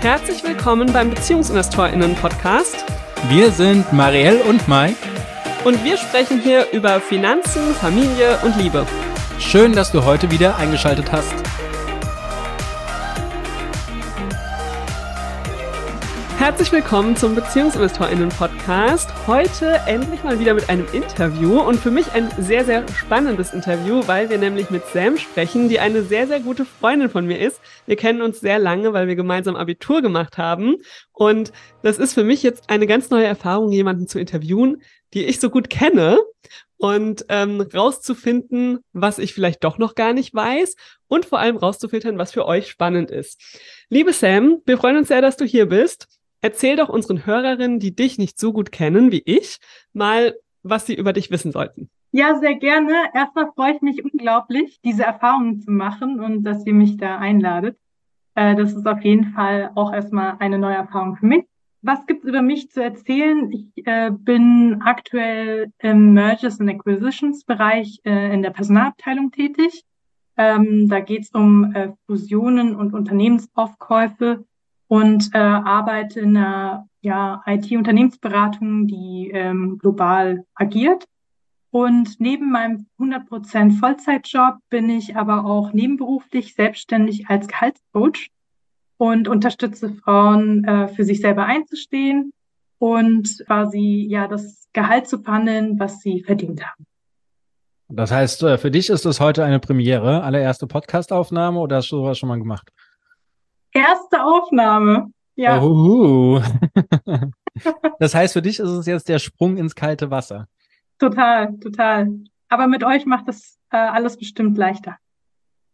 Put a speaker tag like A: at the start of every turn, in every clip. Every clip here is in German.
A: Herzlich willkommen beim BeziehungsinvestorInnen-Podcast.
B: Wir sind Marielle und Mike.
A: Und wir sprechen hier über Finanzen, Familie und Liebe.
B: Schön, dass du heute wieder eingeschaltet hast.
A: Herzlich willkommen zum BeziehungsinvestorInnen-Podcast. Heute endlich mal wieder mit einem Interview und für mich ein sehr, sehr spannendes Interview, weil wir nämlich mit Sam sprechen, die eine sehr, sehr gute Freundin von mir ist. Wir kennen uns sehr lange, weil wir gemeinsam Abitur gemacht haben und das ist für mich jetzt eine ganz neue Erfahrung, jemanden zu interviewen, die ich so gut kenne und ähm, rauszufinden, was ich vielleicht doch noch gar nicht weiß und vor allem rauszufiltern, was für euch spannend ist. Liebe Sam, wir freuen uns sehr, dass du hier bist. Erzähl doch unseren Hörerinnen, die dich nicht so gut kennen wie ich, mal, was sie über dich wissen sollten.
C: Ja, sehr gerne. Erstmal freue ich mich unglaublich, diese Erfahrungen zu machen und dass ihr mich da einladet. Äh, das ist auf jeden Fall auch erstmal eine neue Erfahrung für mich. Was gibt's über mich zu erzählen? Ich äh, bin aktuell im Mergers and Acquisitions Bereich äh, in der Personalabteilung tätig. Ähm, da geht's um äh, Fusionen und Unternehmensaufkäufe und äh, arbeite in einer ja, IT-Unternehmensberatung, die ähm, global agiert. Und neben meinem 100% Vollzeitjob bin ich aber auch nebenberuflich selbstständig als Gehaltscoach und unterstütze Frauen, äh, für sich selber einzustehen und quasi ja das Gehalt zu verhandeln, was sie verdient haben.
B: Das heißt, äh, für dich ist das heute eine Premiere, allererste Podcastaufnahme oder hast du sowas schon mal gemacht?
C: Erste Aufnahme. Ja.
B: Oh. das heißt, für dich ist es jetzt der Sprung ins kalte Wasser.
C: Total, total. Aber mit euch macht das äh, alles bestimmt leichter.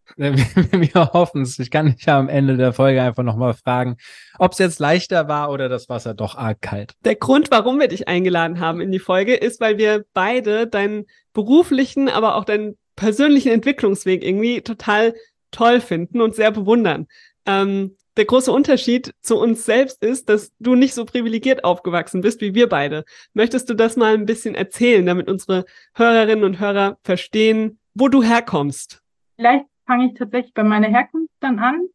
B: Wir hoffen es. Ich kann dich ja am Ende der Folge einfach nochmal fragen, ob es jetzt leichter war oder das Wasser doch arg kalt.
A: Der Grund, warum wir dich eingeladen haben in die Folge, ist, weil wir beide deinen beruflichen, aber auch deinen persönlichen Entwicklungsweg irgendwie total toll finden und sehr bewundern. Ähm, der große Unterschied zu uns selbst ist, dass du nicht so privilegiert aufgewachsen bist wie wir beide. Möchtest du das mal ein bisschen erzählen, damit unsere Hörerinnen und Hörer verstehen, wo du herkommst?
C: Vielleicht fange ich tatsächlich bei meiner Herkunft dann an.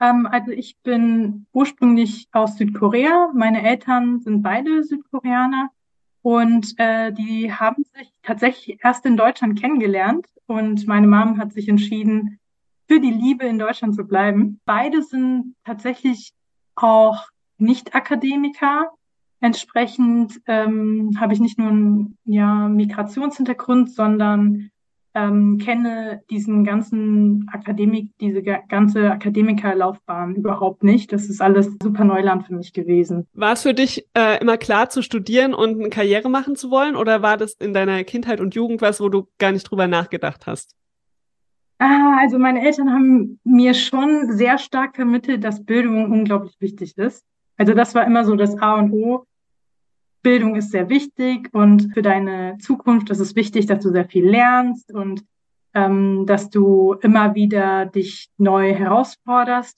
C: Ähm, also ich bin ursprünglich aus Südkorea. Meine Eltern sind beide Südkoreaner und äh, die haben sich tatsächlich erst in Deutschland kennengelernt und meine Mom hat sich entschieden, für die Liebe in Deutschland zu bleiben. Beide sind tatsächlich auch Nicht-Akademiker. Entsprechend ähm, habe ich nicht nur einen ja, Migrationshintergrund, sondern ähm, kenne diesen ganzen Akademik, diese ganze Akademikerlaufbahn überhaupt nicht. Das ist alles super Neuland für mich gewesen.
A: War es für dich äh, immer klar zu studieren und eine Karriere machen zu wollen oder war das in deiner Kindheit und Jugend was, wo du gar nicht drüber nachgedacht hast?
C: Ah, also meine Eltern haben mir schon sehr stark vermittelt, dass Bildung unglaublich wichtig ist. Also das war immer so das A und O. Bildung ist sehr wichtig und für deine Zukunft ist es wichtig, dass du sehr viel lernst und ähm, dass du immer wieder dich neu herausforderst.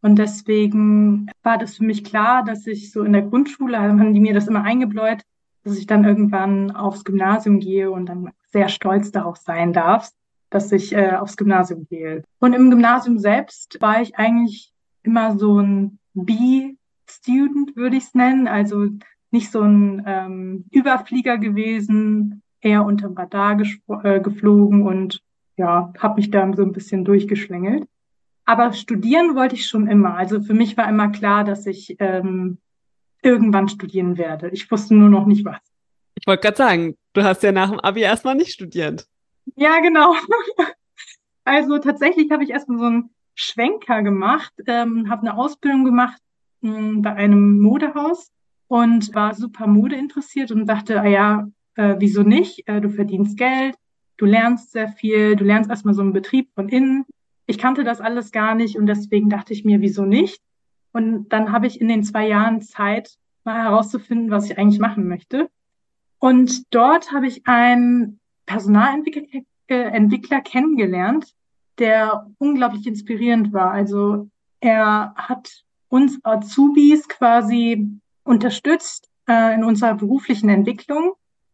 C: Und deswegen war das für mich klar, dass ich so in der Grundschule, haben die mir das immer eingebläut, dass ich dann irgendwann aufs Gymnasium gehe und dann sehr stolz darauf sein darf dass ich äh, aufs Gymnasium gehe. Und im Gymnasium selbst war ich eigentlich immer so ein B-Student, würde ich es nennen. Also nicht so ein ähm, Überflieger gewesen, eher unterm Radar äh, geflogen und ja, habe mich da so ein bisschen durchgeschlängelt. Aber studieren wollte ich schon immer. Also für mich war immer klar, dass ich ähm, irgendwann studieren werde. Ich wusste nur noch nicht was.
A: Ich wollte gerade sagen, du hast ja nach dem Abi erstmal nicht studiert.
C: Ja, genau. Also tatsächlich habe ich erstmal so einen Schwenker gemacht, ähm, habe eine Ausbildung gemacht mh, hm, bei einem Modehaus und war super Mode interessiert und dachte, ah ja, äh, wieso nicht? Äh, du verdienst Geld, du lernst sehr viel, du lernst erstmal so einen Betrieb von innen. Ich kannte das alles gar nicht und deswegen dachte ich mir, wieso nicht? Und dann habe ich in den zwei Jahren Zeit, mal herauszufinden, was ich eigentlich machen möchte. Und dort habe ich ein Personalentwickler äh, kennengelernt, der unglaublich inspirierend war. Also er hat uns Azubis quasi unterstützt äh, in unserer beruflichen Entwicklung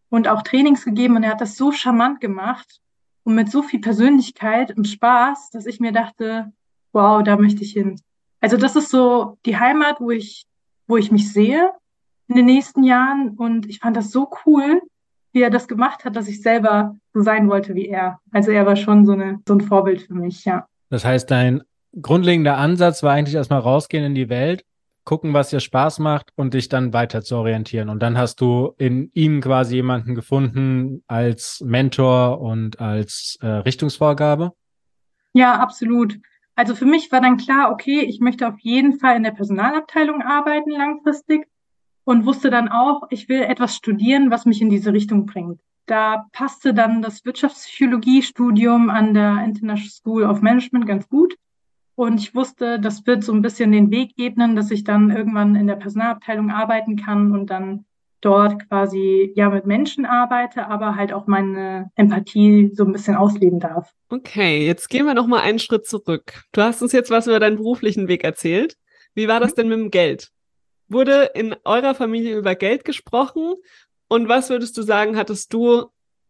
C: und auch Trainings gegeben. Und er hat das so charmant gemacht und mit so viel Persönlichkeit und Spaß, dass ich mir dachte, wow, da möchte ich hin. Also das ist so die Heimat, wo ich, wo ich mich sehe in den nächsten Jahren. Und ich fand das so cool, wie er das gemacht hat, dass ich selber so sein wollte wie er. Also er war schon so, eine, so ein Vorbild für mich, ja.
B: Das heißt, dein grundlegender Ansatz war eigentlich erstmal rausgehen in die Welt, gucken, was dir Spaß macht und dich dann weiter zu orientieren. Und dann hast du in ihm quasi jemanden gefunden als Mentor und als äh, Richtungsvorgabe?
C: Ja, absolut. Also für mich war dann klar, okay, ich möchte auf jeden Fall in der Personalabteilung arbeiten langfristig und wusste dann auch, ich will etwas studieren, was mich in diese Richtung bringt. Da passte dann das Wirtschaftspsychologiestudium an der International School of Management ganz gut. Und ich wusste, das wird so ein bisschen den Weg ebnen, dass ich dann irgendwann in der Personalabteilung arbeiten kann und dann dort quasi ja mit Menschen arbeite, aber halt auch meine Empathie so ein bisschen ausleben darf.
A: Okay, jetzt gehen wir noch mal einen Schritt zurück. Du hast uns jetzt was über deinen beruflichen Weg erzählt. Wie war das mhm. denn mit dem Geld? Wurde in eurer Familie über Geld gesprochen? Und was würdest du sagen, hattest du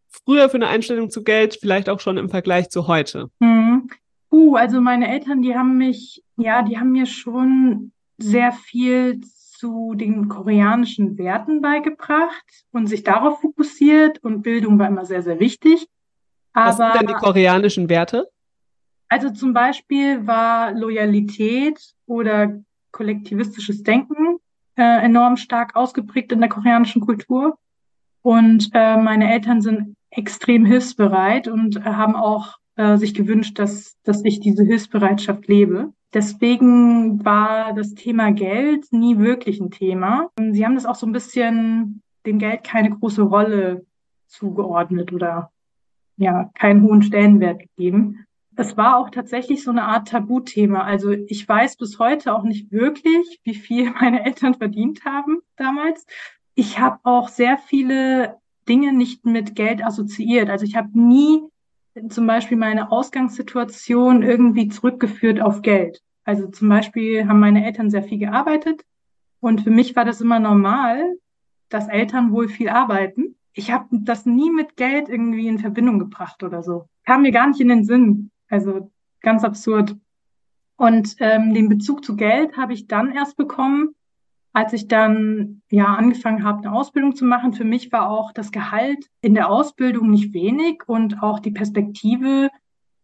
A: früher für eine Einstellung zu Geld, vielleicht auch schon im Vergleich zu heute?
C: Mhm. Uh, also meine Eltern, die haben mich, ja, die haben mir schon sehr viel zu den koreanischen Werten beigebracht und sich darauf fokussiert und Bildung war immer sehr, sehr wichtig.
A: Aber, Was sind denn die koreanischen Werte?
C: Also zum Beispiel war Loyalität oder kollektivistisches Denken äh, enorm stark ausgeprägt in der koreanischen Kultur. Und äh, meine Eltern sind extrem hilfsbereit und äh, haben auch äh, sich gewünscht, dass, dass ich diese Hilfsbereitschaft lebe. Deswegen war das Thema Geld nie wirklich ein Thema. Sie haben das auch so ein bisschen dem Geld keine große Rolle zugeordnet oder ja, keinen hohen Stellenwert gegeben. Es war auch tatsächlich so eine Art Tabuthema. Also ich weiß bis heute auch nicht wirklich, wie viel meine Eltern verdient haben damals. Ich habe auch sehr viele Dinge nicht mit Geld assoziiert. Also ich habe nie zum Beispiel meine Ausgangssituation irgendwie zurückgeführt auf Geld. Also zum Beispiel haben meine Eltern sehr viel gearbeitet und für mich war das immer normal, dass Eltern wohl viel arbeiten. Ich habe das nie mit Geld irgendwie in Verbindung gebracht oder so. Kam mir gar nicht in den Sinn. Also ganz absurd. Und ähm, den Bezug zu Geld habe ich dann erst bekommen, als ich dann ja angefangen habe, eine Ausbildung zu machen, für mich war auch das Gehalt in der Ausbildung nicht wenig und auch die Perspektive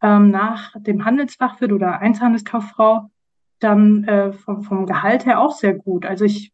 C: ähm, nach dem Handelsfachwirt oder Einzelhandelskauffrau dann äh, vom, vom Gehalt her auch sehr gut. Also ich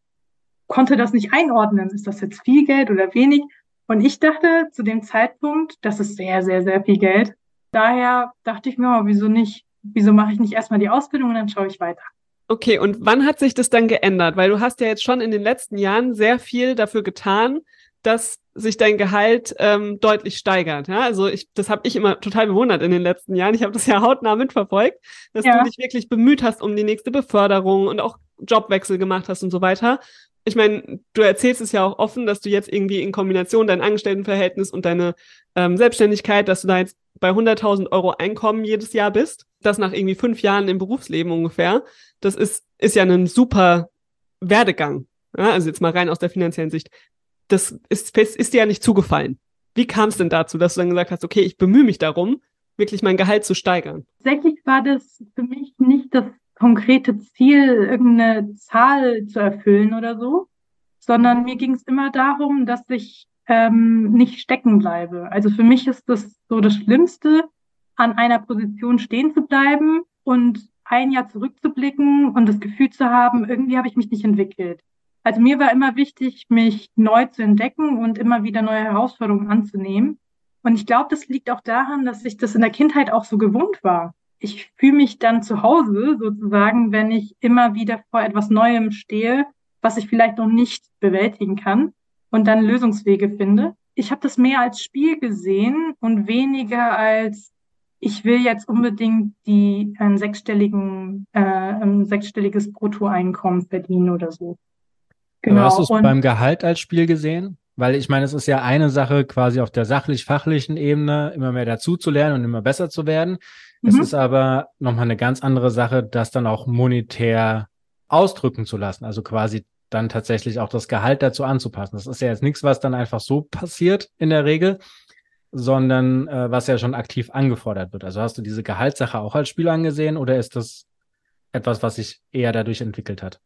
C: konnte das nicht einordnen. Ist das jetzt viel Geld oder wenig? Und ich dachte zu dem Zeitpunkt, das ist sehr, sehr, sehr viel Geld. Daher dachte ich mir, oh, wieso nicht? Wieso mache ich nicht erstmal die Ausbildung und dann schaue ich weiter?
A: Okay, und wann hat sich das dann geändert? Weil du hast ja jetzt schon in den letzten Jahren sehr viel dafür getan, dass sich dein Gehalt ähm, deutlich steigert. Ja? Also ich, das habe ich immer total bewundert in den letzten Jahren. Ich habe das ja hautnah mitverfolgt, dass ja. du dich wirklich bemüht hast um die nächste Beförderung und auch Jobwechsel gemacht hast und so weiter. Ich meine, du erzählst es ja auch offen, dass du jetzt irgendwie in Kombination dein Angestelltenverhältnis und deine ähm, Selbstständigkeit, dass du da jetzt bei 100.000 Euro Einkommen jedes Jahr bist. Das nach irgendwie fünf Jahren im Berufsleben ungefähr das ist, ist ja ein super Werdegang. Ja, also jetzt mal rein aus der finanziellen Sicht. Das ist, ist dir ja nicht zugefallen. Wie kam es denn dazu, dass du dann gesagt hast, okay, ich bemühe mich darum, wirklich mein Gehalt zu steigern?
C: Tatsächlich war das für mich nicht das konkrete Ziel, irgendeine Zahl zu erfüllen oder so, sondern mir ging es immer darum, dass ich ähm, nicht stecken bleibe. Also für mich ist das so das Schlimmste, an einer Position stehen zu bleiben und ein Jahr zurückzublicken und das Gefühl zu haben, irgendwie habe ich mich nicht entwickelt. Also mir war immer wichtig, mich neu zu entdecken und immer wieder neue Herausforderungen anzunehmen. Und ich glaube, das liegt auch daran, dass ich das in der Kindheit auch so gewohnt war. Ich fühle mich dann zu Hause sozusagen, wenn ich immer wieder vor etwas Neuem stehe, was ich vielleicht noch nicht bewältigen kann und dann Lösungswege finde. Ich habe das mehr als Spiel gesehen und weniger als ich will jetzt unbedingt die einen sechsstelligen, äh, ein sechsstelliges Bruttoeinkommen verdienen oder so.
B: Genau. Aber hast du es beim Gehalt als Spiel gesehen? Weil ich meine, es ist ja eine Sache, quasi auf der sachlich-fachlichen Ebene immer mehr dazu zu lernen und immer besser zu werden. Mhm. Es ist aber nochmal eine ganz andere Sache, das dann auch monetär ausdrücken zu lassen. Also quasi dann tatsächlich auch das Gehalt dazu anzupassen. Das ist ja jetzt nichts, was dann einfach so passiert in der Regel, sondern äh, was ja schon aktiv angefordert wird. Also hast du diese Gehaltssache auch als Spiel angesehen oder ist das etwas, was sich eher dadurch entwickelt hat?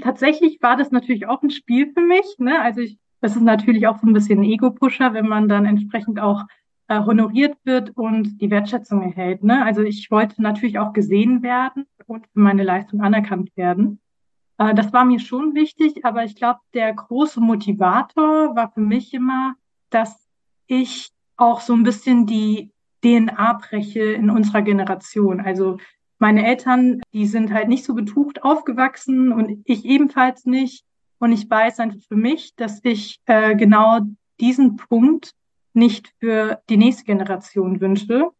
C: Tatsächlich war das natürlich auch ein Spiel für mich. Ne? Also ich, das ist natürlich auch so ein bisschen Ego-Pusher, wenn man dann entsprechend auch äh, honoriert wird und die Wertschätzung erhält. Ne? Also ich wollte natürlich auch gesehen werden und für meine Leistung anerkannt werden. Äh, das war mir schon wichtig, aber ich glaube, der große Motivator war für mich immer, dass ich auch so ein bisschen die DNA breche in unserer Generation. Also meine Eltern, die sind halt nicht so betucht aufgewachsen und ich ebenfalls nicht. Und ich weiß einfach für mich, dass ich äh, genau diesen Punkt nicht für die nächste Generation wünsche.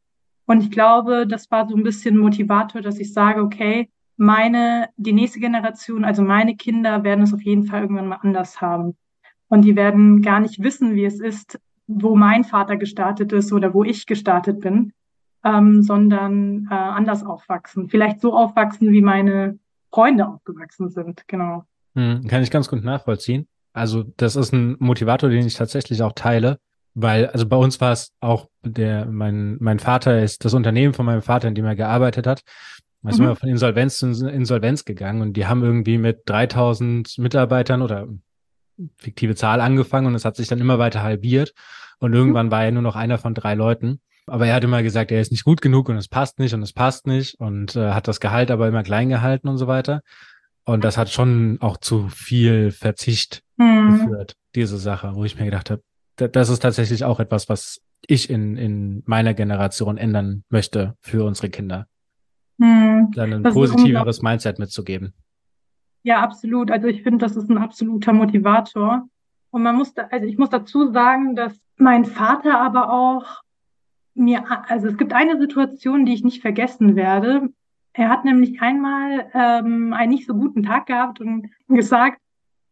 C: Und ich glaube, das war so ein bisschen Motivator, dass ich sage, okay, meine, die nächste Generation, also meine Kinder werden es auf jeden Fall irgendwann mal anders haben. Und die werden gar nicht wissen, wie es ist, wo mein Vater gestartet ist oder wo ich gestartet bin, ähm, sondern äh, anders aufwachsen. Vielleicht so aufwachsen, wie meine Freunde aufgewachsen sind. Genau.
B: Hm, kann ich ganz gut nachvollziehen. Also das ist ein Motivator, den ich tatsächlich auch teile, weil also bei uns war es auch der mein mein Vater ist das Unternehmen von meinem Vater, in dem er gearbeitet hat. Da sind mhm. wir von Insolvenz zu Insolvenz gegangen und die haben irgendwie mit 3000 Mitarbeitern oder fiktive Zahl angefangen und es hat sich dann immer weiter halbiert und mhm. irgendwann war er nur noch einer von drei Leuten. Aber er hat immer gesagt, er ist nicht gut genug und es passt nicht und es passt nicht und äh, hat das Gehalt aber immer klein gehalten und so weiter. Und das hat schon auch zu viel Verzicht mhm. geführt, diese Sache, wo ich mir gedacht habe, das ist tatsächlich auch etwas, was ich in, in meiner Generation ändern möchte für unsere Kinder. Mhm. Dann ein das positiveres Mindset mitzugeben.
C: Ja, absolut. Also ich finde, das ist ein absoluter Motivator. Und man muss, da, also ich muss dazu sagen, dass mein Vater aber auch mir, also es gibt eine Situation, die ich nicht vergessen werde. Er hat nämlich einmal ähm, einen nicht so guten Tag gehabt und gesagt,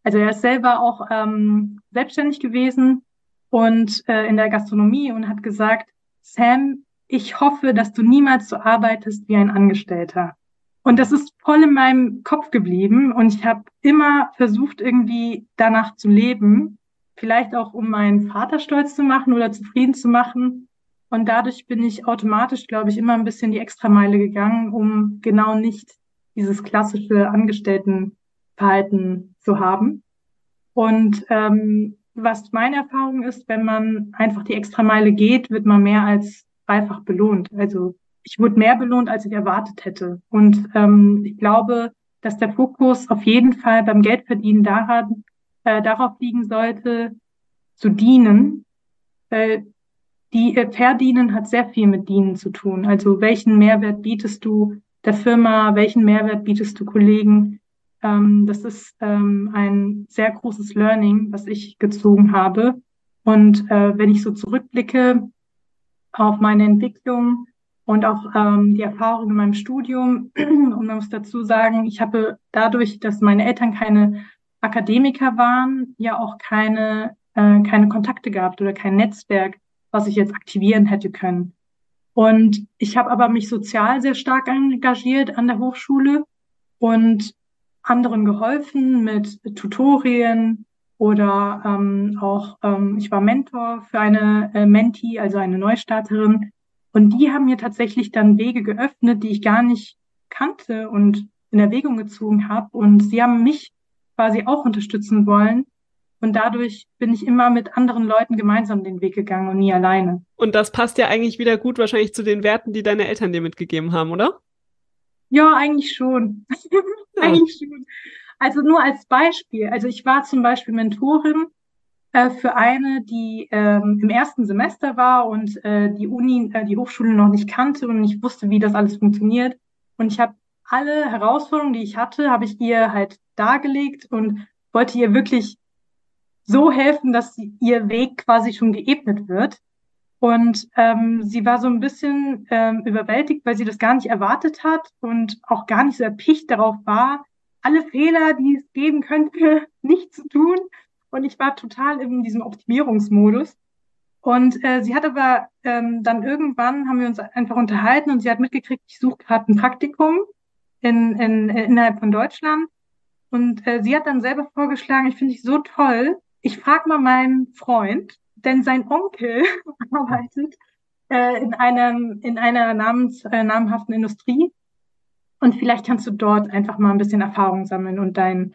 C: also er ist selber auch ähm, selbstständig gewesen und äh, in der Gastronomie und hat gesagt, Sam, ich hoffe, dass du niemals so arbeitest wie ein Angestellter. Und das ist voll in meinem Kopf geblieben und ich habe immer versucht, irgendwie danach zu leben, vielleicht auch um meinen Vater stolz zu machen oder zufrieden zu machen. Und dadurch bin ich automatisch, glaube ich, immer ein bisschen die Extrameile gegangen, um genau nicht dieses klassische Angestelltenverhalten zu haben. Und ähm, was meine Erfahrung ist, wenn man einfach die Extrameile geht, wird man mehr als dreifach belohnt. Also ich wurde mehr belohnt, als ich erwartet hätte. Und ähm, ich glaube, dass der Fokus auf jeden Fall beim Geldverdienen daran, äh, darauf liegen sollte, zu dienen. Weil die äh, Verdienen hat sehr viel mit Dienen zu tun. Also welchen Mehrwert bietest du der Firma, welchen Mehrwert bietest du Kollegen? Ähm, das ist ähm, ein sehr großes Learning, was ich gezogen habe. Und äh, wenn ich so zurückblicke auf meine Entwicklung und auch ähm, die Erfahrung in meinem Studium, und man muss dazu sagen, ich habe dadurch, dass meine Eltern keine Akademiker waren, ja auch keine, äh, keine Kontakte gehabt oder kein Netzwerk, was ich jetzt aktivieren hätte können. Und ich habe aber mich sozial sehr stark engagiert an der Hochschule und anderen geholfen mit Tutorien oder ähm, auch, ähm, ich war Mentor für eine äh, Mentee, also eine Neustarterin. Und die haben mir tatsächlich dann Wege geöffnet, die ich gar nicht kannte und in Erwägung gezogen habe. Und sie haben mich quasi auch unterstützen wollen. Und dadurch bin ich immer mit anderen Leuten gemeinsam den Weg gegangen und nie alleine.
A: Und das passt ja eigentlich wieder gut wahrscheinlich zu den Werten, die deine Eltern dir mitgegeben haben, oder?
C: Ja, eigentlich schon. Ja. eigentlich schon. Also nur als Beispiel. Also ich war zum Beispiel Mentorin äh, für eine, die ähm, im ersten Semester war und äh, die Uni, äh, die Hochschule noch nicht kannte und nicht wusste, wie das alles funktioniert. Und ich habe alle Herausforderungen, die ich hatte, habe ich ihr halt dargelegt und wollte ihr wirklich so helfen, dass ihr Weg quasi schon geebnet wird. Und ähm, sie war so ein bisschen ähm, überwältigt, weil sie das gar nicht erwartet hat und auch gar nicht so erpicht darauf war, alle Fehler, die es geben könnte, nicht zu tun. Und ich war total in diesem Optimierungsmodus. Und äh, sie hat aber ähm, dann irgendwann haben wir uns einfach unterhalten und sie hat mitgekriegt, ich suche gerade ein Praktikum in, in, innerhalb von Deutschland. Und äh, sie hat dann selber vorgeschlagen, ich finde ich so toll, ich frage mal meinen Freund, denn sein Onkel arbeitet äh, in einem in einer namens, äh, namhaften Industrie Und vielleicht kannst du dort einfach mal ein bisschen Erfahrung sammeln und dein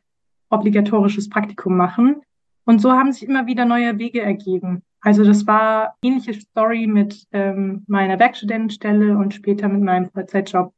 C: obligatorisches Praktikum machen. Und so haben sich immer wieder neue Wege ergeben. Also das war ähnliche Story mit ähm, meiner Werkstudentenstelle und später mit meinem Vollzeitjob.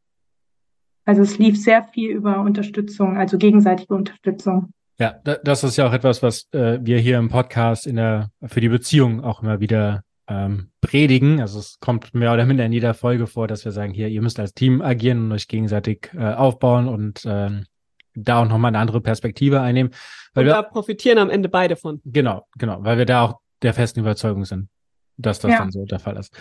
C: Also es lief sehr viel über Unterstützung, also gegenseitige Unterstützung.
B: Ja, das ist ja auch etwas, was äh, wir hier im Podcast in der für die Beziehung auch immer wieder ähm, predigen. Also es kommt mehr oder minder in jeder Folge vor, dass wir sagen, hier, ihr müsst als Team agieren und euch gegenseitig äh, aufbauen und ähm, da auch nochmal eine andere Perspektive einnehmen.
A: Weil und wir, da profitieren am Ende beide von.
B: Genau, genau, weil wir da auch der festen Überzeugung sind, dass das ja. dann so der Fall ist.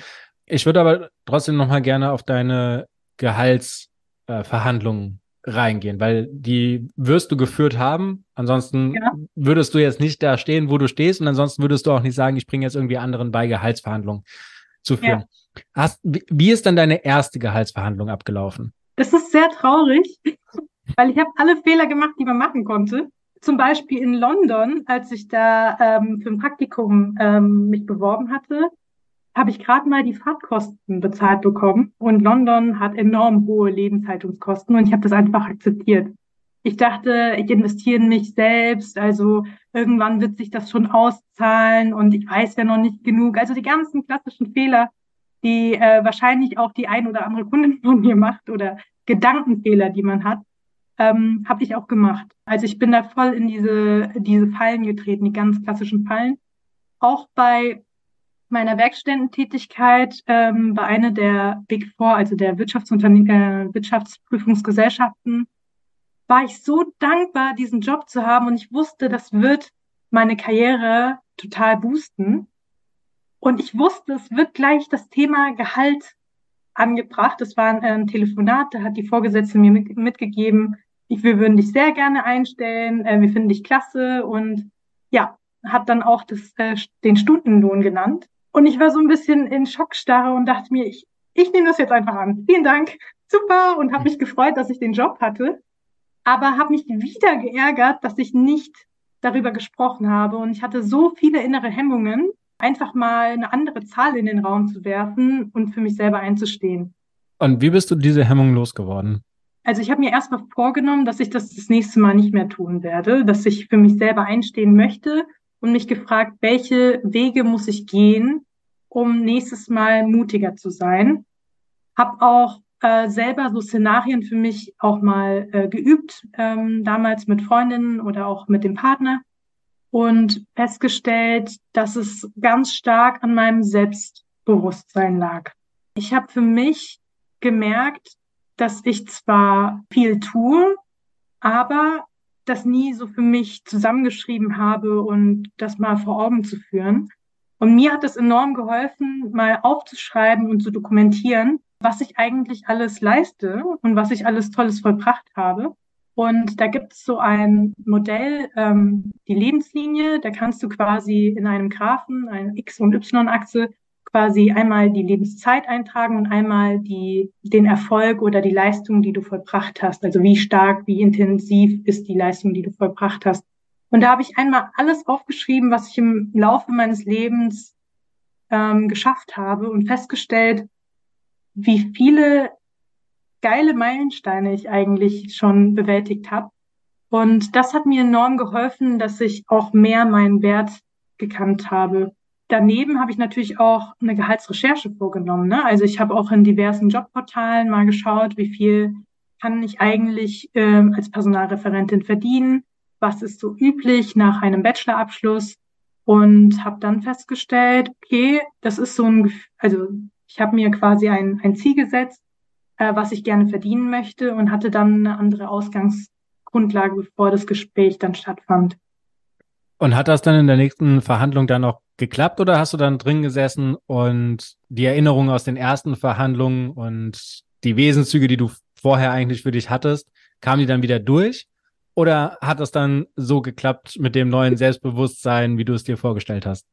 B: Ich würde aber trotzdem nochmal gerne auf deine Gehaltsverhandlungen reingehen, weil die wirst du geführt haben. Ansonsten ja. würdest du jetzt nicht da stehen, wo du stehst, und ansonsten würdest du auch nicht sagen, ich bringe jetzt irgendwie anderen bei, Gehaltsverhandlungen zu führen. Ja. Hast, wie ist dann deine erste Gehaltsverhandlung abgelaufen?
C: Das ist sehr traurig, weil ich habe alle Fehler gemacht, die man machen konnte. Zum Beispiel in London, als ich da ähm, für ein Praktikum ähm, mich beworben hatte, habe ich gerade mal die Fahrtkosten bezahlt bekommen. Und London hat enorm hohe Lebenshaltungskosten und ich habe das einfach akzeptiert. Ich dachte, ich investiere in mich selbst, also irgendwann wird sich das schon auszahlen und ich weiß ja noch nicht genug. Also die ganzen klassischen Fehler, die äh, wahrscheinlich auch die ein oder andere Kundin von mir macht oder Gedankenfehler, die man hat, ähm, habe ich auch gemacht. Also ich bin da voll in diese, diese Fallen getreten, die ganz klassischen Fallen. Auch bei meiner Werkstättentätigkeit ähm, bei einer der Big Four, also der Wirtschaftsunternehmen, äh, Wirtschaftsprüfungsgesellschaften, war ich so dankbar, diesen Job zu haben und ich wusste, das wird meine Karriere total boosten. Und ich wusste, es wird gleich das Thema Gehalt angebracht. Das war ein, ein Telefonat, da hat die Vorgesetzte mir mit, mitgegeben, ich, wir würden dich sehr gerne einstellen, äh, wir finden dich klasse und ja, hat dann auch das, äh, den Stundenlohn genannt. Und ich war so ein bisschen in Schockstarre und dachte mir, ich, ich nehme das jetzt einfach an. Vielen Dank, super und habe mich gefreut, dass ich den Job hatte, aber habe mich wieder geärgert, dass ich nicht darüber gesprochen habe und ich hatte so viele innere Hemmungen, einfach mal eine andere Zahl in den Raum zu werfen und für mich selber einzustehen.
B: Und wie bist du diese Hemmung losgeworden?
C: Also ich habe mir erstmal vorgenommen, dass ich das das nächste Mal nicht mehr tun werde, dass ich für mich selber einstehen möchte und mich gefragt, welche Wege muss ich gehen, um nächstes Mal mutiger zu sein. Hab auch äh, selber so Szenarien für mich auch mal äh, geübt, ähm, damals mit Freundinnen oder auch mit dem Partner und festgestellt, dass es ganz stark an meinem Selbstbewusstsein lag. Ich habe für mich gemerkt, dass ich zwar viel tue, aber das nie so für mich zusammengeschrieben habe und das mal vor Augen zu führen. Und mir hat es enorm geholfen, mal aufzuschreiben und zu dokumentieren, was ich eigentlich alles leiste und was ich alles Tolles vollbracht habe. Und da gibt es so ein Modell, ähm, die Lebenslinie, da kannst du quasi in einem Graphen, eine X- und Y-Achse, quasi einmal die Lebenszeit eintragen und einmal die, den Erfolg oder die Leistung, die du vollbracht hast. Also wie stark, wie intensiv ist die Leistung, die du vollbracht hast. Und da habe ich einmal alles aufgeschrieben, was ich im Laufe meines Lebens ähm, geschafft habe und festgestellt, wie viele geile Meilensteine ich eigentlich schon bewältigt habe. Und das hat mir enorm geholfen, dass ich auch mehr meinen Wert gekannt habe daneben habe ich natürlich auch eine Gehaltsrecherche vorgenommen. Ne? Also ich habe auch in diversen Jobportalen mal geschaut, wie viel kann ich eigentlich ähm, als Personalreferentin verdienen, was ist so üblich nach einem Bachelorabschluss und habe dann festgestellt, okay, das ist so ein, also ich habe mir quasi ein, ein Ziel gesetzt, äh, was ich gerne verdienen möchte und hatte dann eine andere Ausgangsgrundlage, bevor das Gespräch dann stattfand.
B: Und hat das dann in der nächsten Verhandlung dann auch geklappt oder hast du dann drin gesessen und die Erinnerungen aus den ersten Verhandlungen und die Wesenszüge, die du vorher eigentlich für dich hattest, kamen die dann wieder durch? Oder hat das dann so geklappt mit dem neuen Selbstbewusstsein, wie du es dir vorgestellt hast?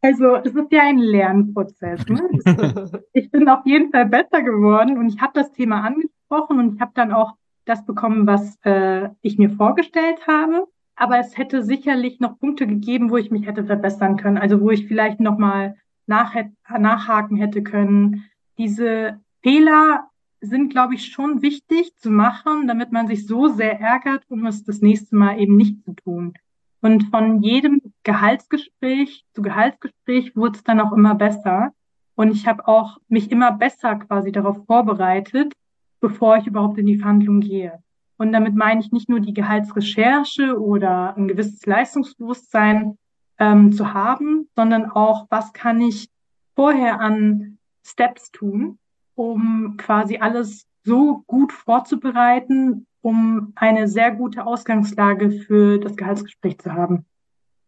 C: Also es ist ja ein Lernprozess. Ne? ich bin auf jeden Fall besser geworden und ich habe das Thema angesprochen und ich habe dann auch das bekommen, was äh, ich mir vorgestellt habe aber es hätte sicherlich noch Punkte gegeben, wo ich mich hätte verbessern können, also wo ich vielleicht nochmal nach, nachhaken hätte können. Diese Fehler sind, glaube ich, schon wichtig zu machen, damit man sich so sehr ärgert, um es das nächste Mal eben nicht zu tun. Und von jedem Gehaltsgespräch zu Gehaltsgespräch wurde es dann auch immer besser. Und ich habe auch mich immer besser quasi darauf vorbereitet, bevor ich überhaupt in die Verhandlung gehe. Und damit meine ich nicht nur die Gehaltsrecherche oder ein gewisses Leistungsbewusstsein ähm, zu haben, sondern auch, was kann ich vorher an Steps tun, um quasi alles so gut vorzubereiten, um eine sehr gute Ausgangslage für das Gehaltsgespräch zu haben.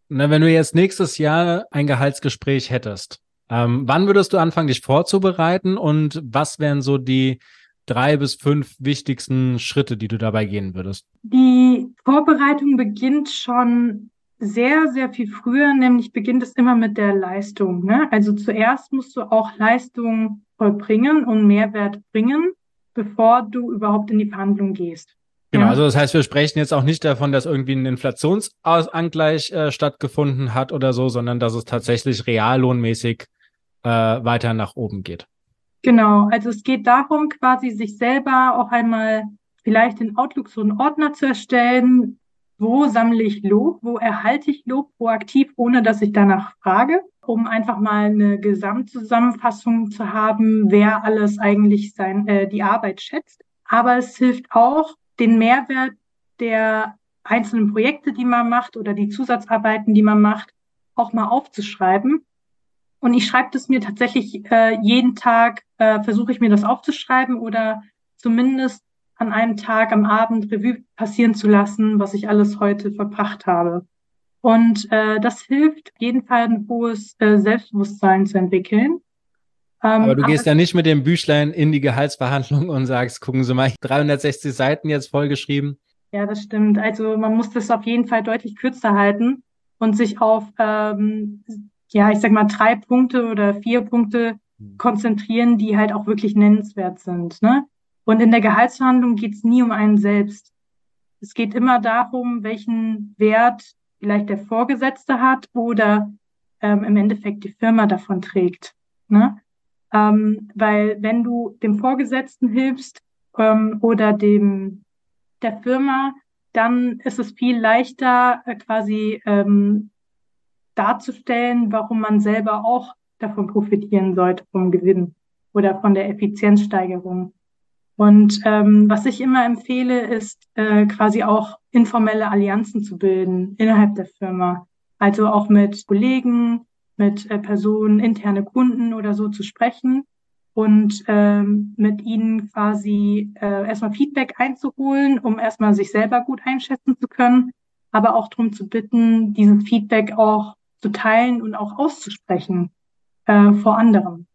B: Na, wenn du jetzt nächstes Jahr ein Gehaltsgespräch hättest, ähm, wann würdest du anfangen, dich vorzubereiten und was wären so die drei bis fünf wichtigsten Schritte, die du dabei gehen würdest?
C: Die Vorbereitung beginnt schon sehr, sehr viel früher, nämlich beginnt es immer mit der Leistung. Ne? Also zuerst musst du auch Leistung vollbringen und Mehrwert bringen, bevor du überhaupt in die Verhandlung gehst.
B: Genau, also das heißt, wir sprechen jetzt auch nicht davon, dass irgendwie ein Inflationsangleich äh, stattgefunden hat oder so, sondern dass es tatsächlich reallohnmäßig äh, weiter nach oben geht.
C: Genau, also es geht darum, quasi sich selber auch einmal vielleicht in Outlook so einen Ordner zu erstellen, wo sammle ich Lob, wo erhalte ich Lob proaktiv, ohne dass ich danach frage, um einfach mal eine Gesamtzusammenfassung zu haben, wer alles eigentlich sein, äh, die Arbeit schätzt. Aber es hilft auch, den Mehrwert der einzelnen Projekte, die man macht oder die Zusatzarbeiten, die man macht, auch mal aufzuschreiben. Und ich schreibe das mir tatsächlich äh, jeden Tag, äh, versuche ich mir das aufzuschreiben oder zumindest an einem Tag am Abend Revue passieren zu lassen, was ich alles heute verbracht habe. Und äh, das hilft auf jeden Fall ein hohes äh, Selbstbewusstsein zu entwickeln.
B: Ähm, aber du gehst aber, ja nicht mit dem Büchlein in die Gehaltsverhandlung und sagst, gucken Sie mal, 360 Seiten jetzt vollgeschrieben.
C: Ja, das stimmt. Also man muss das auf jeden Fall deutlich kürzer halten und sich auf, ähm, ja, ich sag mal, drei Punkte oder vier Punkte hm. konzentrieren, die halt auch wirklich nennenswert sind. Ne? Und in der Gehaltsverhandlung geht es nie um einen selbst. Es geht immer darum, welchen Wert vielleicht der Vorgesetzte hat oder ähm, im Endeffekt die Firma davon trägt. Ne? Ähm, weil wenn du dem Vorgesetzten hilfst ähm, oder dem der Firma, dann ist es viel leichter äh, quasi ähm, darzustellen, warum man selber auch davon profitieren sollte vom Gewinn oder von der Effizienzsteigerung. Und ähm, was ich immer empfehle, ist äh, quasi auch informelle Allianzen zu bilden innerhalb der Firma. Also auch mit Kollegen, mit äh, Personen, interne Kunden oder so zu sprechen und ähm, mit ihnen quasi äh, erstmal Feedback einzuholen, um erstmal sich selber gut einschätzen zu können, aber auch darum zu bitten, dieses Feedback auch zu teilen und auch auszusprechen äh, vor anderen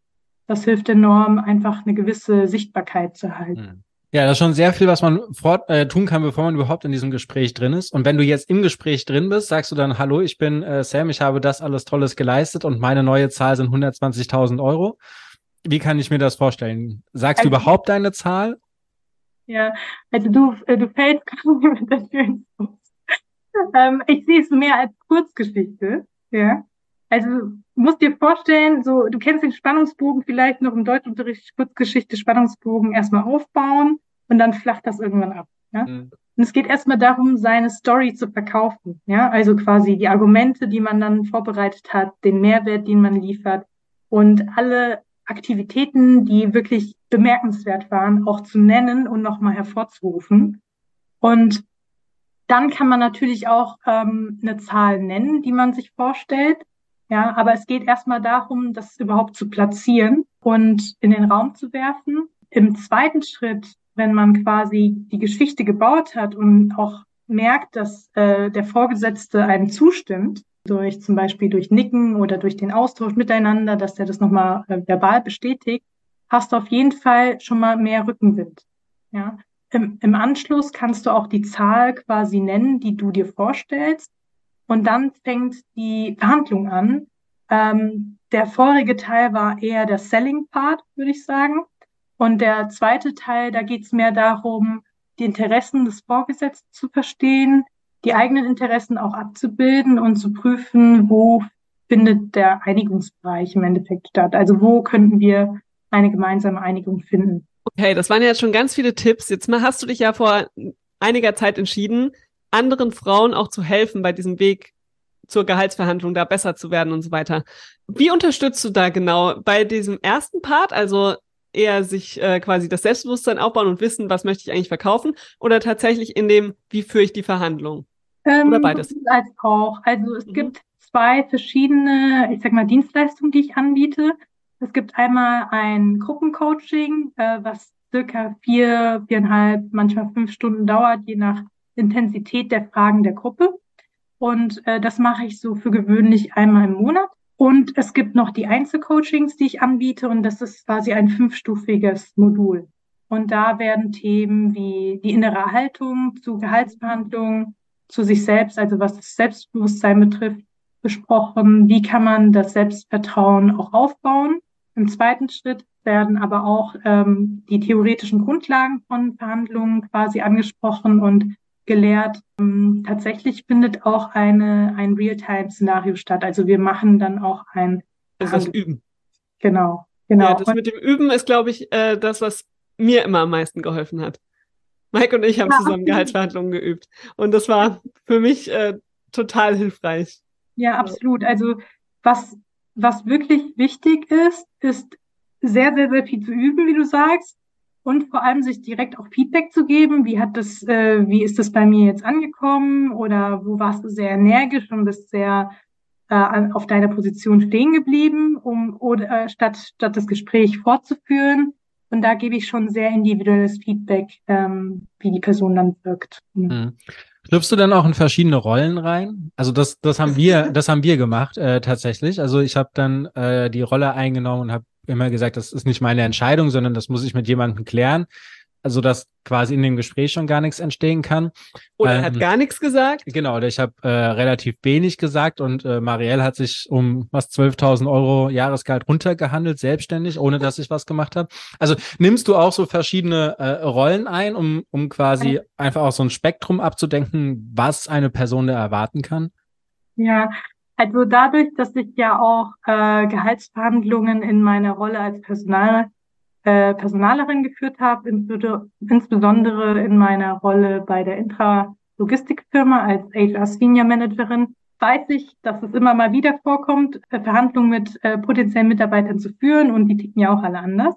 C: das hilft enorm, einfach eine gewisse Sichtbarkeit zu halten. Hm.
B: Ja, das ist schon sehr viel, was man fort, äh, tun kann, bevor man überhaupt in diesem Gespräch drin ist. Und wenn du jetzt im Gespräch drin bist, sagst du dann, hallo, ich bin äh, Sam, ich habe das alles Tolles geleistet und meine neue Zahl sind 120.000 Euro. Wie kann ich mir das vorstellen? Sagst also, du überhaupt deine Zahl?
C: Ja, also du, äh, du fällst gerade mit der ins ähm, Ich sehe es mehr als Kurzgeschichte. Ja. Also musst dir vorstellen, so du kennst den Spannungsbogen vielleicht noch im Deutschunterricht Kurzgeschichte Spannungsbogen erstmal aufbauen und dann flacht das irgendwann ab. Ja? Mhm. Und es geht erstmal darum, seine Story zu verkaufen. Ja, also quasi die Argumente, die man dann vorbereitet hat, den Mehrwert, den man liefert und alle Aktivitäten, die wirklich bemerkenswert waren, auch zu nennen und nochmal hervorzurufen. Und dann kann man natürlich auch ähm, eine Zahl nennen, die man sich vorstellt. Ja, aber es geht erstmal darum, das überhaupt zu platzieren und in den Raum zu werfen. Im zweiten Schritt, wenn man quasi die Geschichte gebaut hat und auch merkt, dass äh, der Vorgesetzte einem zustimmt, durch zum Beispiel durch Nicken oder durch den Austausch miteinander, dass der das nochmal äh, verbal bestätigt, hast du auf jeden Fall schon mal mehr Rückenwind. Ja. Im, Im Anschluss kannst du auch die Zahl quasi nennen, die du dir vorstellst und dann fängt die Verhandlung an. Ähm, der vorige Teil war eher der Selling-Part, würde ich sagen. Und der zweite Teil, da geht es mehr darum, die Interessen des Vorgesetzten zu verstehen, die eigenen Interessen auch abzubilden und zu prüfen, wo findet der Einigungsbereich im Endeffekt statt. Also wo könnten wir eine gemeinsame Einigung finden.
A: Okay, das waren ja jetzt schon ganz viele Tipps. Jetzt mal hast du dich ja vor einiger Zeit entschieden, anderen Frauen auch zu helfen bei diesem Weg zur Gehaltsverhandlung, da besser zu werden und so weiter. Wie unterstützt du da genau bei diesem ersten Part, also eher sich äh, quasi das Selbstbewusstsein aufbauen und wissen, was möchte ich eigentlich verkaufen, oder tatsächlich in dem, wie führe ich die Verhandlung?
C: Ähm, oder beides? Als auch. Also es mhm. gibt zwei verschiedene, ich sag mal, Dienstleistungen, die ich anbiete. Es gibt einmal ein Gruppencoaching, äh, was circa vier, viereinhalb, manchmal fünf Stunden dauert, je nach Intensität der Fragen der Gruppe. Und äh, das mache ich so für gewöhnlich einmal im Monat. Und es gibt noch die Einzelcoachings, die ich anbiete. Und das ist quasi ein fünfstufiges Modul. Und da werden Themen wie die innere Haltung zu Gehaltsbehandlung, zu sich selbst, also was das Selbstbewusstsein betrifft, besprochen. Wie kann man das Selbstvertrauen auch aufbauen? Im zweiten Schritt werden aber auch ähm, die theoretischen Grundlagen von Verhandlungen quasi angesprochen und gelehrt. Ähm, tatsächlich findet auch eine, ein Realtime-Szenario statt. Also wir machen dann auch ein
A: also das Üben.
C: Genau, genau.
A: Ja, das mit dem Üben ist, glaube ich, äh, das, was mir immer am meisten geholfen hat. Mike und ich haben ja, zusammen absolut. Gehaltsverhandlungen geübt. Und das war für mich äh, total hilfreich.
C: Ja, absolut. Also was, was wirklich wichtig ist, ist sehr, sehr, sehr viel zu üben, wie du sagst und vor allem sich direkt auch Feedback zu geben. Wie hat das, äh, wie ist das bei mir jetzt angekommen oder wo warst du sehr energisch und bist sehr äh, auf deiner Position stehen geblieben, um oder äh, statt statt das Gespräch fortzuführen. Und da gebe ich schon sehr individuelles Feedback, ähm, wie die Person dann wirkt.
B: Mhm. Schlüpfst du dann auch in verschiedene Rollen rein? Also das, das haben wir, das haben wir gemacht äh, tatsächlich. Also ich habe dann äh, die Rolle eingenommen und habe immer gesagt, das ist nicht meine Entscheidung, sondern das muss ich mit jemandem klären. Also dass quasi in dem Gespräch schon gar nichts entstehen kann.
A: Oder er ähm, hat gar nichts gesagt?
B: Genau, ich habe äh, relativ wenig gesagt und äh, Marielle hat sich um was 12.000 Euro Jahresgehalt runtergehandelt, selbstständig, ohne dass ich was gemacht habe. Also nimmst du auch so verschiedene äh, Rollen ein, um, um quasi einfach auch so ein Spektrum abzudenken, was eine Person da erwarten kann?
C: Ja, also dadurch, dass ich ja auch äh, Gehaltsverhandlungen in meiner Rolle als Personal, äh, Personalerin geführt habe, insbesondere in meiner Rolle bei der Intra-Logistikfirma als HR Senior Managerin, weiß ich, dass es immer mal wieder vorkommt, äh, Verhandlungen mit äh, potenziellen Mitarbeitern zu führen und die ticken ja auch alle anders.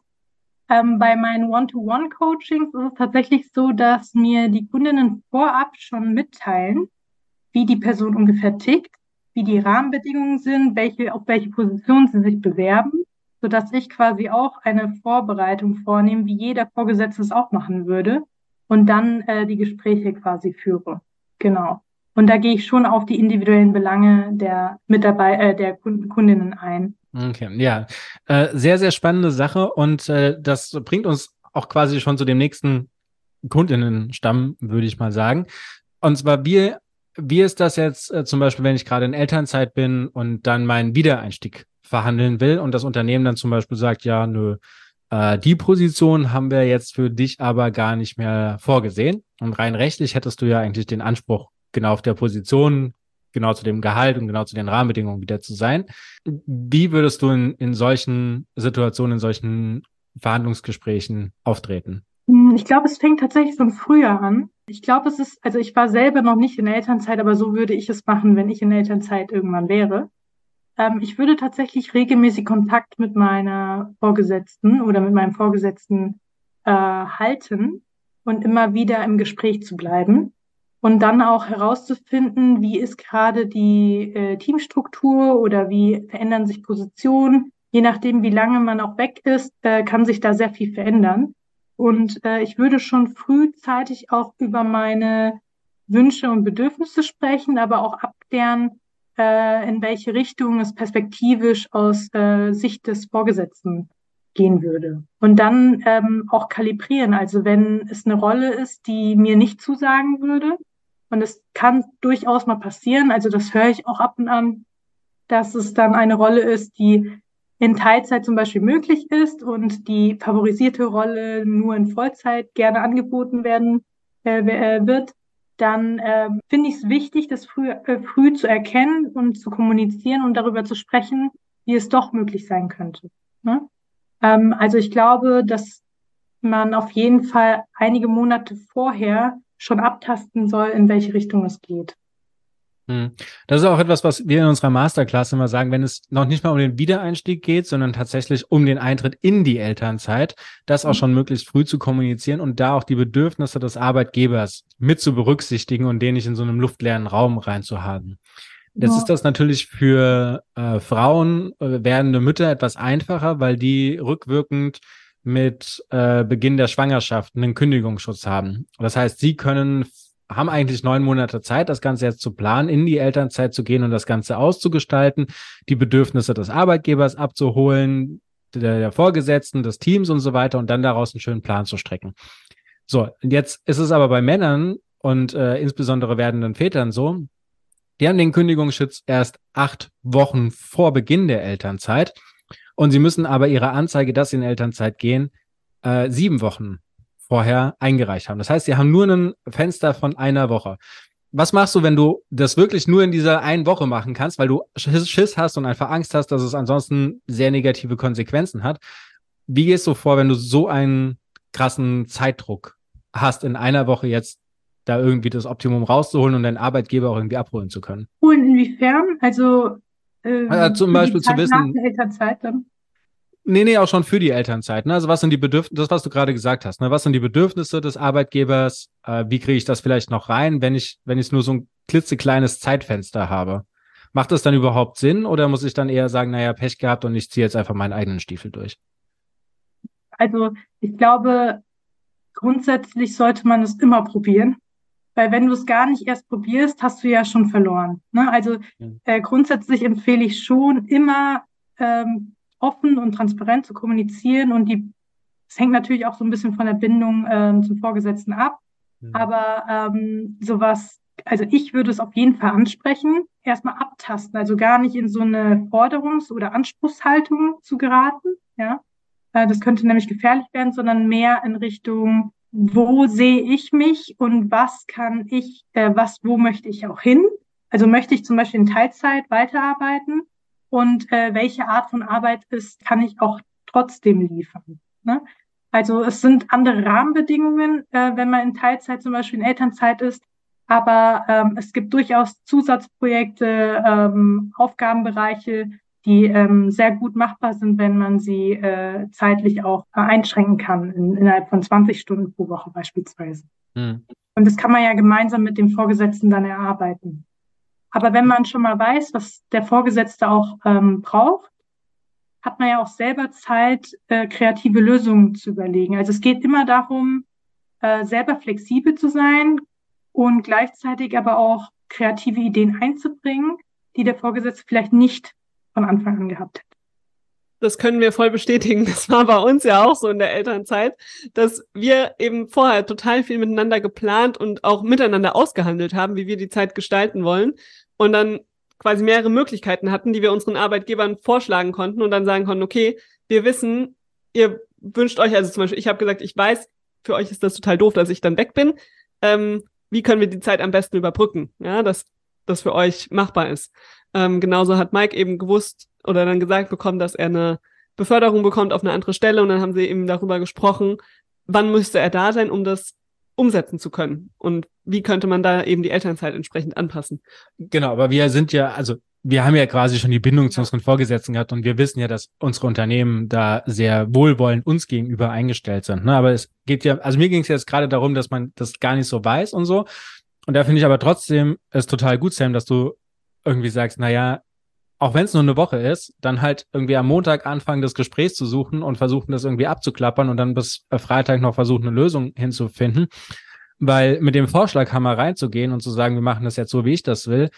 C: Ähm, bei meinen One-to-One-Coachings ist es tatsächlich so, dass mir die Kundinnen vorab schon mitteilen, wie die Person ungefähr tickt wie die Rahmenbedingungen sind, welche, auf welche Position sie sich bewerben, sodass ich quasi auch eine Vorbereitung vornehme, wie jeder Vorgesetzte es auch machen würde und dann äh, die Gespräche quasi führe. Genau. Und da gehe ich schon auf die individuellen Belange der Mitarbeiter, äh, der Kundinnen ein.
B: Okay, ja, äh, sehr, sehr spannende Sache und äh, das bringt uns auch quasi schon zu dem nächsten Kundinnenstamm, würde ich mal sagen. Und zwar wir wie ist das jetzt äh, zum Beispiel, wenn ich gerade in Elternzeit bin und dann meinen Wiedereinstieg verhandeln will und das Unternehmen dann zum Beispiel sagt, ja, nö, äh, die Position haben wir jetzt für dich aber gar nicht mehr vorgesehen. Und rein rechtlich hättest du ja eigentlich den Anspruch, genau auf der Position, genau zu dem Gehalt und genau zu den Rahmenbedingungen wieder zu sein. Wie würdest du in, in solchen Situationen, in solchen Verhandlungsgesprächen auftreten?
C: Hm, ich glaube, es fängt tatsächlich schon früher an. Ich glaube, es ist, also ich war selber noch nicht in Elternzeit, aber so würde ich es machen, wenn ich in Elternzeit irgendwann wäre. Ähm, ich würde tatsächlich regelmäßig Kontakt mit meiner Vorgesetzten oder mit meinem Vorgesetzten äh, halten und immer wieder im Gespräch zu bleiben und dann auch herauszufinden, wie ist gerade die äh, Teamstruktur oder wie verändern sich Positionen. Je nachdem, wie lange man auch weg ist, äh, kann sich da sehr viel verändern. Und äh, ich würde schon frühzeitig auch über meine Wünsche und Bedürfnisse sprechen, aber auch abklären, äh, in welche Richtung es perspektivisch aus äh, Sicht des Vorgesetzten gehen würde. Und dann ähm, auch kalibrieren. Also wenn es eine Rolle ist, die mir nicht zusagen würde, und es kann durchaus mal passieren, also das höre ich auch ab und an, dass es dann eine Rolle ist, die in Teilzeit zum Beispiel möglich ist und die favorisierte Rolle nur in Vollzeit gerne angeboten werden äh, äh wird, dann äh, finde ich es wichtig, das früh, äh, früh zu erkennen und zu kommunizieren und darüber zu sprechen, wie es doch möglich sein könnte. Ne? Ähm, also ich glaube, dass man auf jeden Fall einige Monate vorher schon abtasten soll, in welche Richtung es geht.
B: Hm. Das ist auch etwas, was wir in unserer Masterclass immer sagen, wenn es noch nicht mal um den Wiedereinstieg geht, sondern tatsächlich um den Eintritt in die Elternzeit, das auch mhm. schon möglichst früh zu kommunizieren und da auch die Bedürfnisse des Arbeitgebers mit zu berücksichtigen und den nicht in so einem luftleeren Raum reinzuhaben. Jetzt ist das natürlich für äh, Frauen, äh, werdende Mütter etwas einfacher, weil die rückwirkend mit äh, Beginn der Schwangerschaft einen Kündigungsschutz haben. Das heißt, sie können haben eigentlich neun Monate Zeit, das Ganze jetzt zu planen, in die Elternzeit zu gehen und das Ganze auszugestalten, die Bedürfnisse des Arbeitgebers abzuholen, der, der Vorgesetzten, des Teams und so weiter und dann daraus einen schönen Plan zu strecken. So, jetzt ist es aber bei Männern und äh, insbesondere werdenden Vätern so, die haben den Kündigungsschutz erst acht Wochen vor Beginn der Elternzeit und sie müssen aber ihre Anzeige, dass sie in Elternzeit gehen, äh, sieben Wochen vorher eingereicht haben. Das heißt, sie haben nur ein Fenster von einer Woche. Was machst du, wenn du das wirklich nur in dieser einen Woche machen kannst, weil du Schiss hast und einfach Angst hast, dass es ansonsten sehr negative Konsequenzen hat? Wie gehst du vor, wenn du so einen krassen Zeitdruck hast, in einer Woche jetzt da irgendwie das Optimum rauszuholen und deinen Arbeitgeber auch irgendwie abholen zu können?
C: Und inwiefern? Also,
B: äh, also zum Beispiel zu wissen. Nach der Elternzeit dann? Nee, nee, auch schon für die Elternzeit. Ne? Also was sind die Bedürfnisse, das, was du gerade gesagt hast, ne? was sind die Bedürfnisse des Arbeitgebers? Äh, wie kriege ich das vielleicht noch rein, wenn ich, wenn ich nur so ein klitzekleines Zeitfenster habe? Macht das dann überhaupt Sinn oder muss ich dann eher sagen, naja, Pech gehabt und ich ziehe jetzt einfach meinen eigenen Stiefel durch?
C: Also ich glaube, grundsätzlich sollte man es immer probieren. Weil wenn du es gar nicht erst probierst, hast du ja schon verloren. Ne? Also äh, grundsätzlich empfehle ich schon immer ähm, offen und transparent zu kommunizieren und die, es hängt natürlich auch so ein bisschen von der Bindung ähm, zum Vorgesetzten ab. Mhm. Aber ähm, sowas, also ich würde es auf jeden Fall ansprechen, erstmal abtasten, also gar nicht in so eine Forderungs- oder Anspruchshaltung zu geraten, ja. Äh, das könnte nämlich gefährlich werden, sondern mehr in Richtung, wo sehe ich mich und was kann ich, äh, was, wo möchte ich auch hin? Also möchte ich zum Beispiel in Teilzeit weiterarbeiten und äh, welche Art von Arbeit ist, kann ich auch trotzdem liefern. Ne? Also es sind andere Rahmenbedingungen, äh, wenn man in Teilzeit zum Beispiel in Elternzeit ist, aber ähm, es gibt durchaus Zusatzprojekte, ähm, Aufgabenbereiche, die ähm, sehr gut machbar sind, wenn man sie äh, zeitlich auch äh, einschränken kann, in, innerhalb von 20 Stunden pro Woche beispielsweise. Hm. Und das kann man ja gemeinsam mit dem Vorgesetzten dann erarbeiten. Aber wenn man schon mal weiß, was der Vorgesetzte auch ähm, braucht, hat man ja auch selber Zeit, äh, kreative Lösungen zu überlegen. Also es geht immer darum, äh, selber flexibel zu sein und gleichzeitig aber auch kreative Ideen einzubringen, die der Vorgesetzte vielleicht nicht von Anfang an gehabt hätte.
A: Das können wir voll bestätigen. Das war bei uns ja auch so in der Elternzeit, dass wir eben vorher total viel miteinander geplant und auch miteinander ausgehandelt haben, wie wir die Zeit gestalten wollen und dann quasi mehrere Möglichkeiten hatten, die wir unseren Arbeitgebern vorschlagen konnten und dann sagen konnten, okay, wir wissen, ihr wünscht euch, also zum Beispiel, ich habe gesagt, ich weiß, für euch ist das total doof, dass ich dann weg bin. Ähm, wie können wir die Zeit am besten überbrücken? Ja, dass das für euch machbar ist. Ähm, genauso hat Mike eben gewusst oder dann gesagt bekommen, dass er eine Beförderung bekommt auf eine andere Stelle und dann haben sie eben darüber gesprochen, wann müsste er da sein, um das umsetzen zu können und wie könnte man da eben die Elternzeit entsprechend anpassen.
B: Genau, aber wir sind ja, also wir haben ja quasi schon die Bindung zu unseren Vorgesetzten gehabt und wir wissen ja, dass unsere Unternehmen da sehr wohlwollend uns gegenüber eingestellt sind. Ne? Aber es geht ja, also mir ging es jetzt gerade darum, dass man das gar nicht so weiß und so. Und da finde ich aber trotzdem es total gut, Sam, dass du irgendwie sagst, na ja, auch wenn es nur eine Woche ist, dann halt irgendwie am Montag anfangen, das Gespräch zu suchen und versuchen, das irgendwie abzuklappern und dann bis äh, Freitag noch versuchen, eine Lösung hinzufinden. Weil mit dem Vorschlaghammer reinzugehen und zu sagen, wir machen das jetzt so, wie ich das will,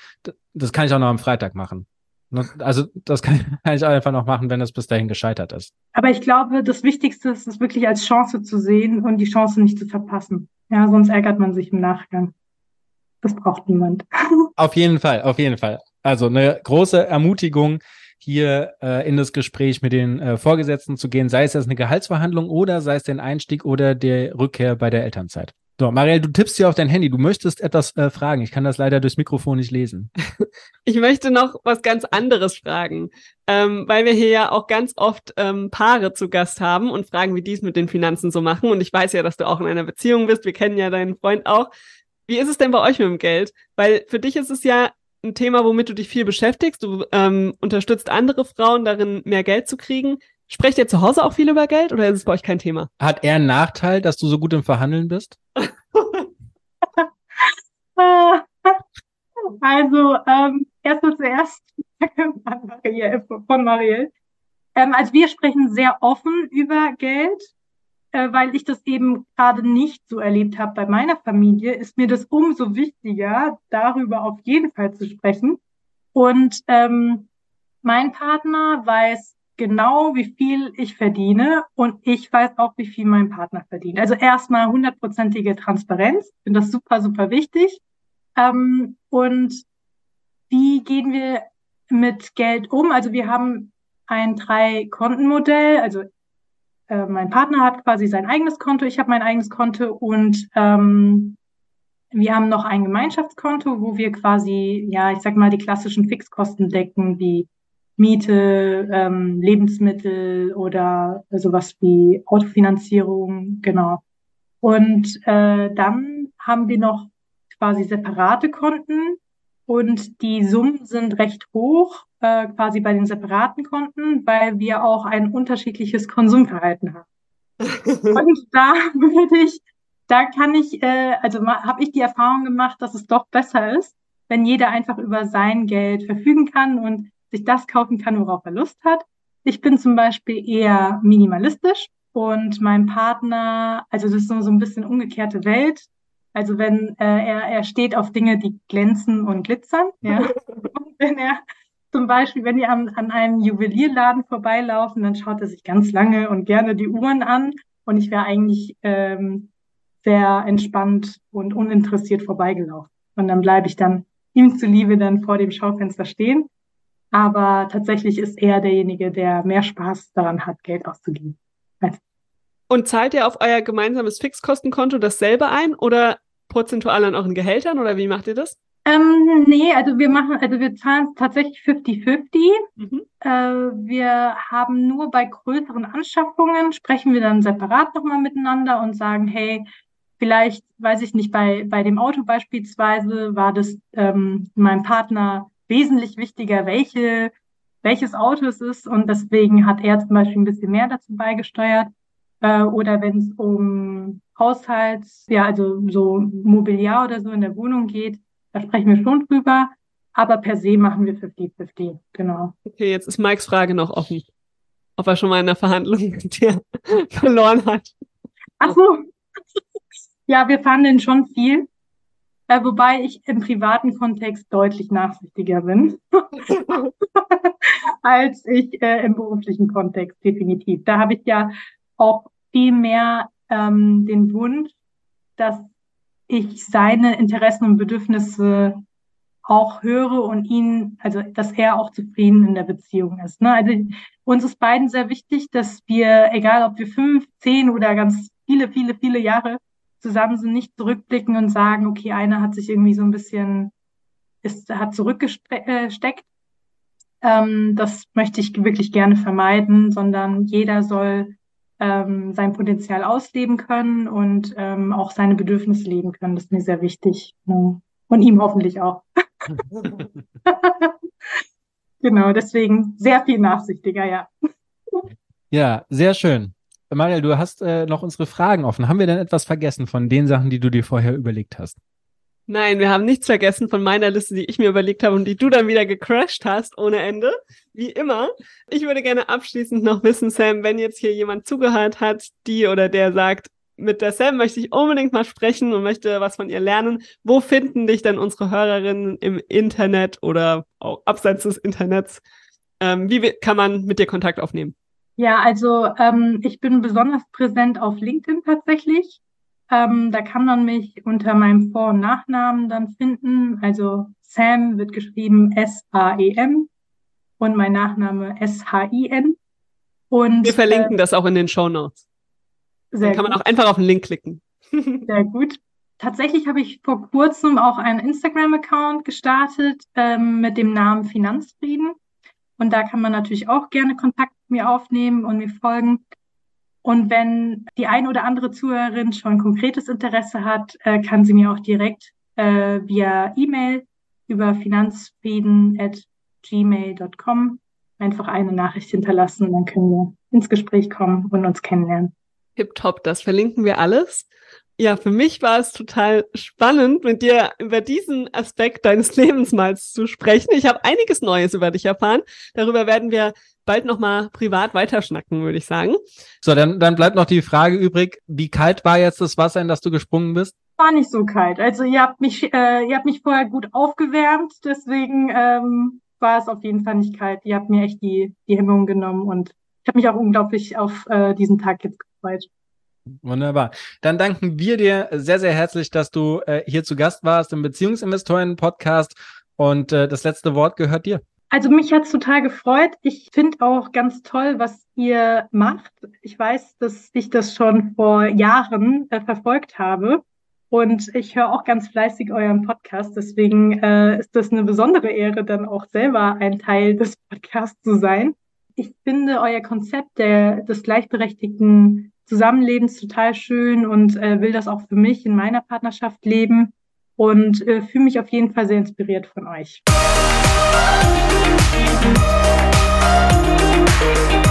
B: das kann ich auch noch am Freitag machen. Ne, also das kann ich einfach noch machen, wenn es bis dahin gescheitert ist.
C: Aber ich glaube, das Wichtigste ist es wirklich als Chance zu sehen und die Chance nicht zu verpassen. Ja, sonst ärgert man sich im Nachgang. Das braucht niemand.
B: Auf jeden Fall, auf jeden Fall. Also eine große Ermutigung, hier äh, in das Gespräch mit den äh, Vorgesetzten zu gehen, sei es jetzt eine Gehaltsverhandlung oder sei es den Einstieg oder der Rückkehr bei der Elternzeit. So, Marielle, du tippst hier auf dein Handy. Du möchtest etwas äh, fragen. Ich kann das leider durchs Mikrofon nicht lesen.
A: ich möchte noch was ganz anderes fragen, ähm, weil wir hier ja auch ganz oft ähm, Paare zu Gast haben und fragen, wie die es mit den Finanzen so machen. Und ich weiß ja, dass du auch in einer Beziehung bist. Wir kennen ja deinen Freund auch. Wie ist es denn bei euch mit dem Geld? Weil für dich ist es ja ein Thema, womit du dich viel beschäftigst. Du ähm, unterstützt andere Frauen darin, mehr Geld zu kriegen. Sprecht ihr zu Hause auch viel über Geld oder ist es bei euch kein Thema?
B: Hat er einen Nachteil, dass du so gut im Verhandeln bist?
C: also, ähm, erstmal zuerst von Marielle. Ähm, also wir sprechen sehr offen über Geld, äh, weil ich das eben gerade nicht so erlebt habe bei meiner Familie, ist mir das umso wichtiger, darüber auf jeden Fall zu sprechen. Und ähm, mein Partner weiß genau, wie viel ich verdiene und ich weiß auch, wie viel mein Partner verdient. Also erstmal hundertprozentige Transparenz, ich finde das super, super wichtig. Ähm, und wie gehen wir mit Geld um? Also wir haben ein Drei-Konten-Modell. Also äh, mein Partner hat quasi sein eigenes Konto, ich habe mein eigenes Konto und ähm, wir haben noch ein Gemeinschaftskonto, wo wir quasi, ja, ich sag mal, die klassischen Fixkosten decken, wie Miete, ähm, Lebensmittel oder sowas wie Autofinanzierung, genau. Und äh, dann haben wir noch quasi separate Konten und die Summen sind recht hoch, äh, quasi bei den separaten Konten, weil wir auch ein unterschiedliches Konsumverhalten haben. und da würde ich, da kann ich, äh, also habe ich die Erfahrung gemacht, dass es doch besser ist, wenn jeder einfach über sein Geld verfügen kann und sich das kaufen kann, worauf er Lust hat. Ich bin zum Beispiel eher minimalistisch und mein Partner, also das ist so, so ein bisschen umgekehrte Welt. Also wenn äh, er, er steht auf Dinge, die glänzen und glitzern, ja. und wenn er zum Beispiel, wenn die an, an einem Juwelierladen vorbeilaufen, dann schaut er sich ganz lange und gerne die Uhren an. Und ich wäre eigentlich ähm, sehr entspannt und uninteressiert vorbeigelaufen. Und dann bleibe ich dann ihm zuliebe dann vor dem Schaufenster stehen aber tatsächlich ist er derjenige, der mehr Spaß daran hat, Geld auszugeben.
A: Und zahlt ihr auf euer gemeinsames Fixkostenkonto dasselbe ein oder prozentual an euren Gehältern oder wie macht ihr das?
C: Ähm, nee, also wir machen, also wir zahlen tatsächlich 50-50. Mhm. Äh, wir haben nur bei größeren Anschaffungen, sprechen wir dann separat nochmal miteinander und sagen, hey, vielleicht, weiß ich nicht, bei, bei dem Auto beispielsweise war das ähm, mein Partner wesentlich wichtiger, welche, welches Auto es ist. Und deswegen hat er zum Beispiel ein bisschen mehr dazu beigesteuert. Äh, oder wenn es um Haushalts, ja, also so Mobiliar oder so in der Wohnung geht, da sprechen wir schon drüber. Aber per se machen wir 50-50, genau.
A: Okay, jetzt ist Mikes Frage noch offen. Ob er schon mal in der Verhandlung mit dir verloren hat.
C: Ach so. Ja, wir fanden schon viel. Äh, wobei ich im privaten Kontext deutlich nachsichtiger bin als ich äh, im beruflichen Kontext, definitiv. Da habe ich ja auch viel mehr ähm, den Wunsch, dass ich seine Interessen und Bedürfnisse auch höre und ihn, also dass er auch zufrieden in der Beziehung ist. Ne? Also uns ist beiden sehr wichtig, dass wir, egal ob wir fünf, zehn oder ganz viele, viele, viele Jahre zusammen sind, nicht zurückblicken und sagen, okay, einer hat sich irgendwie so ein bisschen, ist, hat zurückgesteckt. Ähm, das möchte ich wirklich gerne vermeiden, sondern jeder soll ähm, sein Potenzial ausleben können und ähm, auch seine Bedürfnisse leben können. Das ist mir sehr wichtig. Ja. Und ihm hoffentlich auch. genau, deswegen sehr viel nachsichtiger, ja.
B: Ja, sehr schön. Mariel, du hast äh, noch unsere Fragen offen. Haben wir denn etwas vergessen von den Sachen, die du dir vorher überlegt hast?
A: Nein, wir haben nichts vergessen von meiner Liste, die ich mir überlegt habe und die du dann wieder gecrashed hast ohne Ende. Wie immer. Ich würde gerne abschließend noch wissen, Sam, wenn jetzt hier jemand zugehört hat, die oder der sagt, mit der Sam möchte ich unbedingt mal sprechen und möchte was von ihr lernen. Wo finden dich denn unsere Hörerinnen im Internet oder auch abseits des Internets? Ähm, wie kann man mit dir Kontakt aufnehmen?
C: Ja, also ähm, ich bin besonders präsent auf LinkedIn tatsächlich. Ähm, da kann man mich unter meinem Vor- und Nachnamen dann finden. Also Sam wird geschrieben S-A-E-M und mein Nachname S-H-I-N.
A: Und wir verlinken äh, das auch in den Show Notes. Sehr Dann kann gut. man auch einfach auf den Link klicken.
C: Sehr gut. tatsächlich habe ich vor kurzem auch einen Instagram-Account gestartet ähm, mit dem Namen Finanzfrieden. Und da kann man natürlich auch gerne Kontakt mit mir aufnehmen und mir folgen. Und wenn die ein oder andere Zuhörerin schon konkretes Interesse hat, äh, kann sie mir auch direkt äh, via E-Mail über finanzfrieden.gmail.com einfach eine Nachricht hinterlassen. Dann können wir ins Gespräch kommen und uns kennenlernen.
A: Hip top, das verlinken wir alles. Ja, für mich war es total spannend, mit dir über diesen Aspekt deines Lebens mal zu sprechen. Ich habe einiges Neues über dich erfahren. Darüber werden wir bald nochmal privat weiterschnacken, würde ich sagen.
B: So, dann, dann bleibt noch die Frage übrig, wie kalt war jetzt das Wasser, in das du gesprungen bist?
C: War nicht so kalt. Also ihr habt mich, äh, ihr habt mich vorher gut aufgewärmt, deswegen ähm, war es auf jeden Fall nicht kalt. Ihr habt mir echt die, die Hemmung genommen und ich habe mich auch unglaublich auf äh, diesen Tag jetzt gefreut.
B: Wunderbar. Dann danken wir dir sehr, sehr herzlich, dass du äh, hier zu Gast warst im Beziehungsinvestoren-Podcast. Und äh, das letzte Wort gehört dir.
C: Also mich hat's total gefreut. Ich finde auch ganz toll, was ihr macht. Ich weiß, dass ich das schon vor Jahren äh, verfolgt habe. Und ich höre auch ganz fleißig euren Podcast. Deswegen äh, ist das eine besondere Ehre, dann auch selber ein Teil des Podcasts zu sein. Ich finde euer Konzept der, des gleichberechtigten Zusammenlebens total schön und äh, will das auch für mich in meiner Partnerschaft leben und äh, fühle mich auf jeden Fall sehr inspiriert von euch. Thank you.